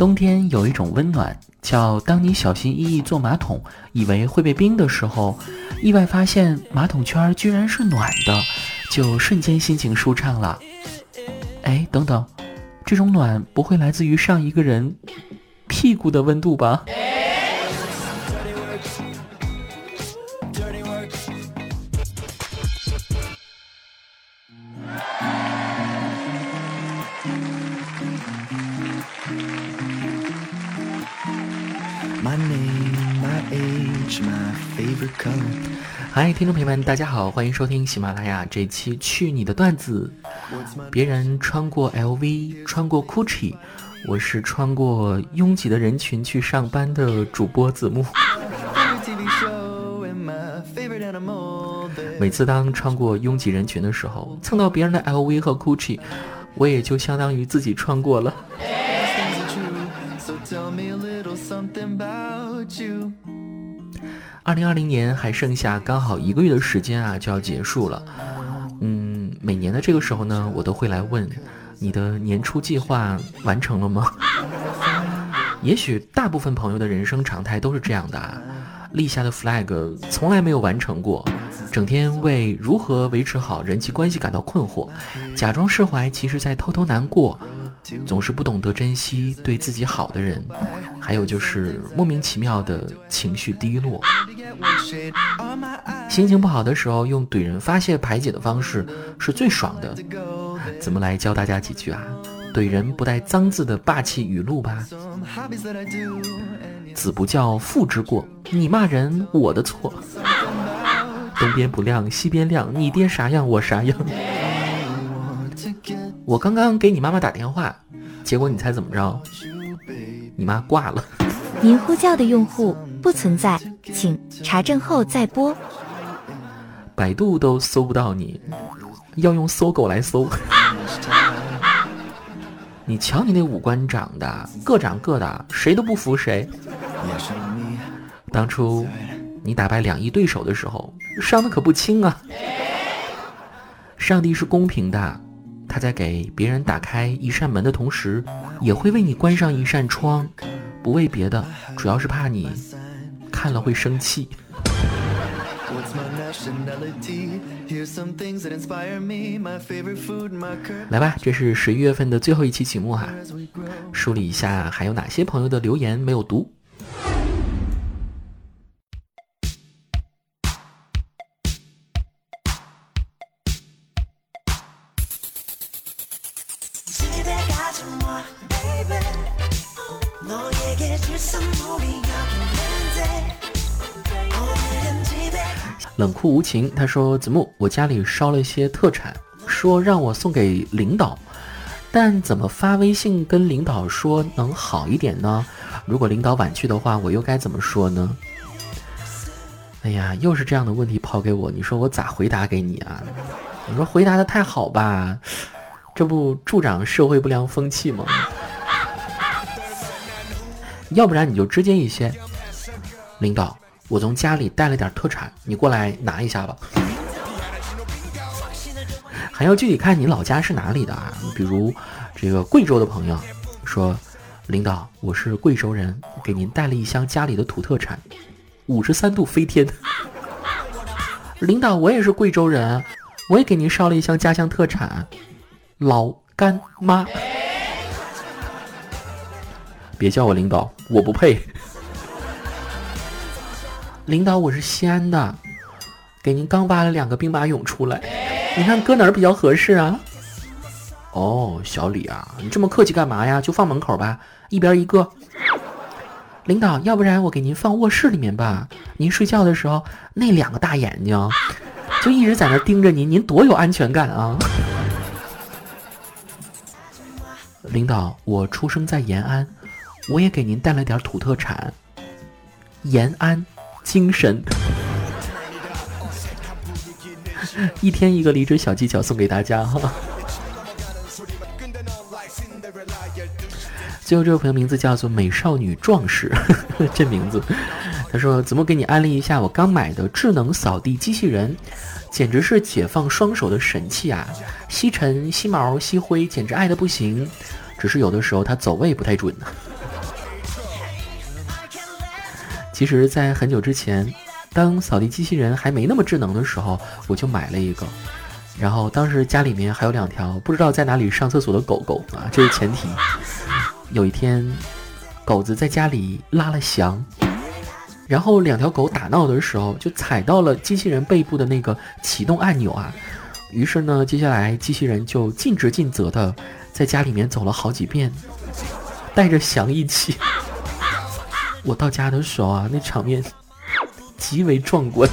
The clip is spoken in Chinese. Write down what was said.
冬天有一种温暖，叫当你小心翼翼坐马桶，以为会被冰的时候，意外发现马桶圈居然是暖的，就瞬间心情舒畅了。哎，等等，这种暖不会来自于上一个人屁股的温度吧？嗨，听众朋友们，大家好，欢迎收听喜马拉雅这期《去你的段子》。别人穿过 LV，穿过 Gucci，我是穿过拥挤的人群去上班的主播子木。每次当穿过拥挤人群的时候，蹭到别人的 LV 和 Gucci，我也就相当于自己穿过了。二零二零年还剩下刚好一个月的时间啊，就要结束了。嗯，每年的这个时候呢，我都会来问你的年初计划完成了吗？也许大部分朋友的人生常态都是这样的啊，立下的 flag 从来没有完成过，整天为如何维持好人际关系感到困惑，假装释怀，其实在偷偷难过。总是不懂得珍惜对自己好的人，还有就是莫名其妙的情绪低落。心情不好的时候，用怼人发泄排解的方式是最爽的。怎么来教大家几句啊？怼人不带脏字的霸气语录吧。子不教父之过，你骂人我的错。东边不亮西边亮，你爹啥样我啥样。我刚刚给你妈妈打电话，结果你猜怎么着？你妈挂了。您呼叫的用户不存在，请查证后再拨。百度都搜不到你，要用搜狗来搜。你瞧你那五官长的，各长各的，谁都不服谁。当初你打败两亿对手的时候，伤的可不轻啊。上帝是公平的。他在给别人打开一扇门的同时，也会为你关上一扇窗，不为别的，主要是怕你看了会生气。来吧，这是十一月份的最后一期节目哈，梳理一下还有哪些朋友的留言没有读。冷酷无情，他说：“子木，我家里烧了一些特产，说让我送给领导，但怎么发微信跟领导说能好一点呢？如果领导婉拒的话，我又该怎么说呢？”哎呀，又是这样的问题抛给我，你说我咋回答给你啊？你说回答的太好吧，这不助长社会不良风气吗？要不然你就直接一些，领导。我从家里带了点特产，你过来拿一下吧。还要具体看你老家是哪里的啊？比如这个贵州的朋友说，领导，我是贵州人，给您带了一箱家里的土特产，五十三度飞天。领导，我也是贵州人，我也给您捎了一箱家乡特产，老干妈。别叫我领导，我不配。领导，我是西安的，给您刚挖了两个兵马俑出来，你看搁哪儿比较合适啊？哦，小李啊，你这么客气干嘛呀？就放门口吧，一边一个。领导，要不然我给您放卧室里面吧，您睡觉的时候那两个大眼睛就一直在那盯着您，您多有安全感啊！领导，我出生在延安，我也给您带了点土特产，延安。精神，一天一个离职小技巧送给大家哈。最后这位朋友名字叫做美少女壮士，呵 呵这名字，他说怎么给你安利一下我刚买的智能扫地机器人，简直是解放双手的神器啊！吸尘、吸毛、吸灰，简直爱的不行。只是有的时候它走位不太准呢。其实，在很久之前，当扫地机器人还没那么智能的时候，我就买了一个。然后当时家里面还有两条不知道在哪里上厕所的狗狗啊，这是前提。有一天，狗子在家里拉了翔，然后两条狗打闹的时候就踩到了机器人背部的那个启动按钮啊。于是呢，接下来机器人就尽职尽责的在家里面走了好几遍，带着翔一起。我到家的时候啊，那场面极为壮观。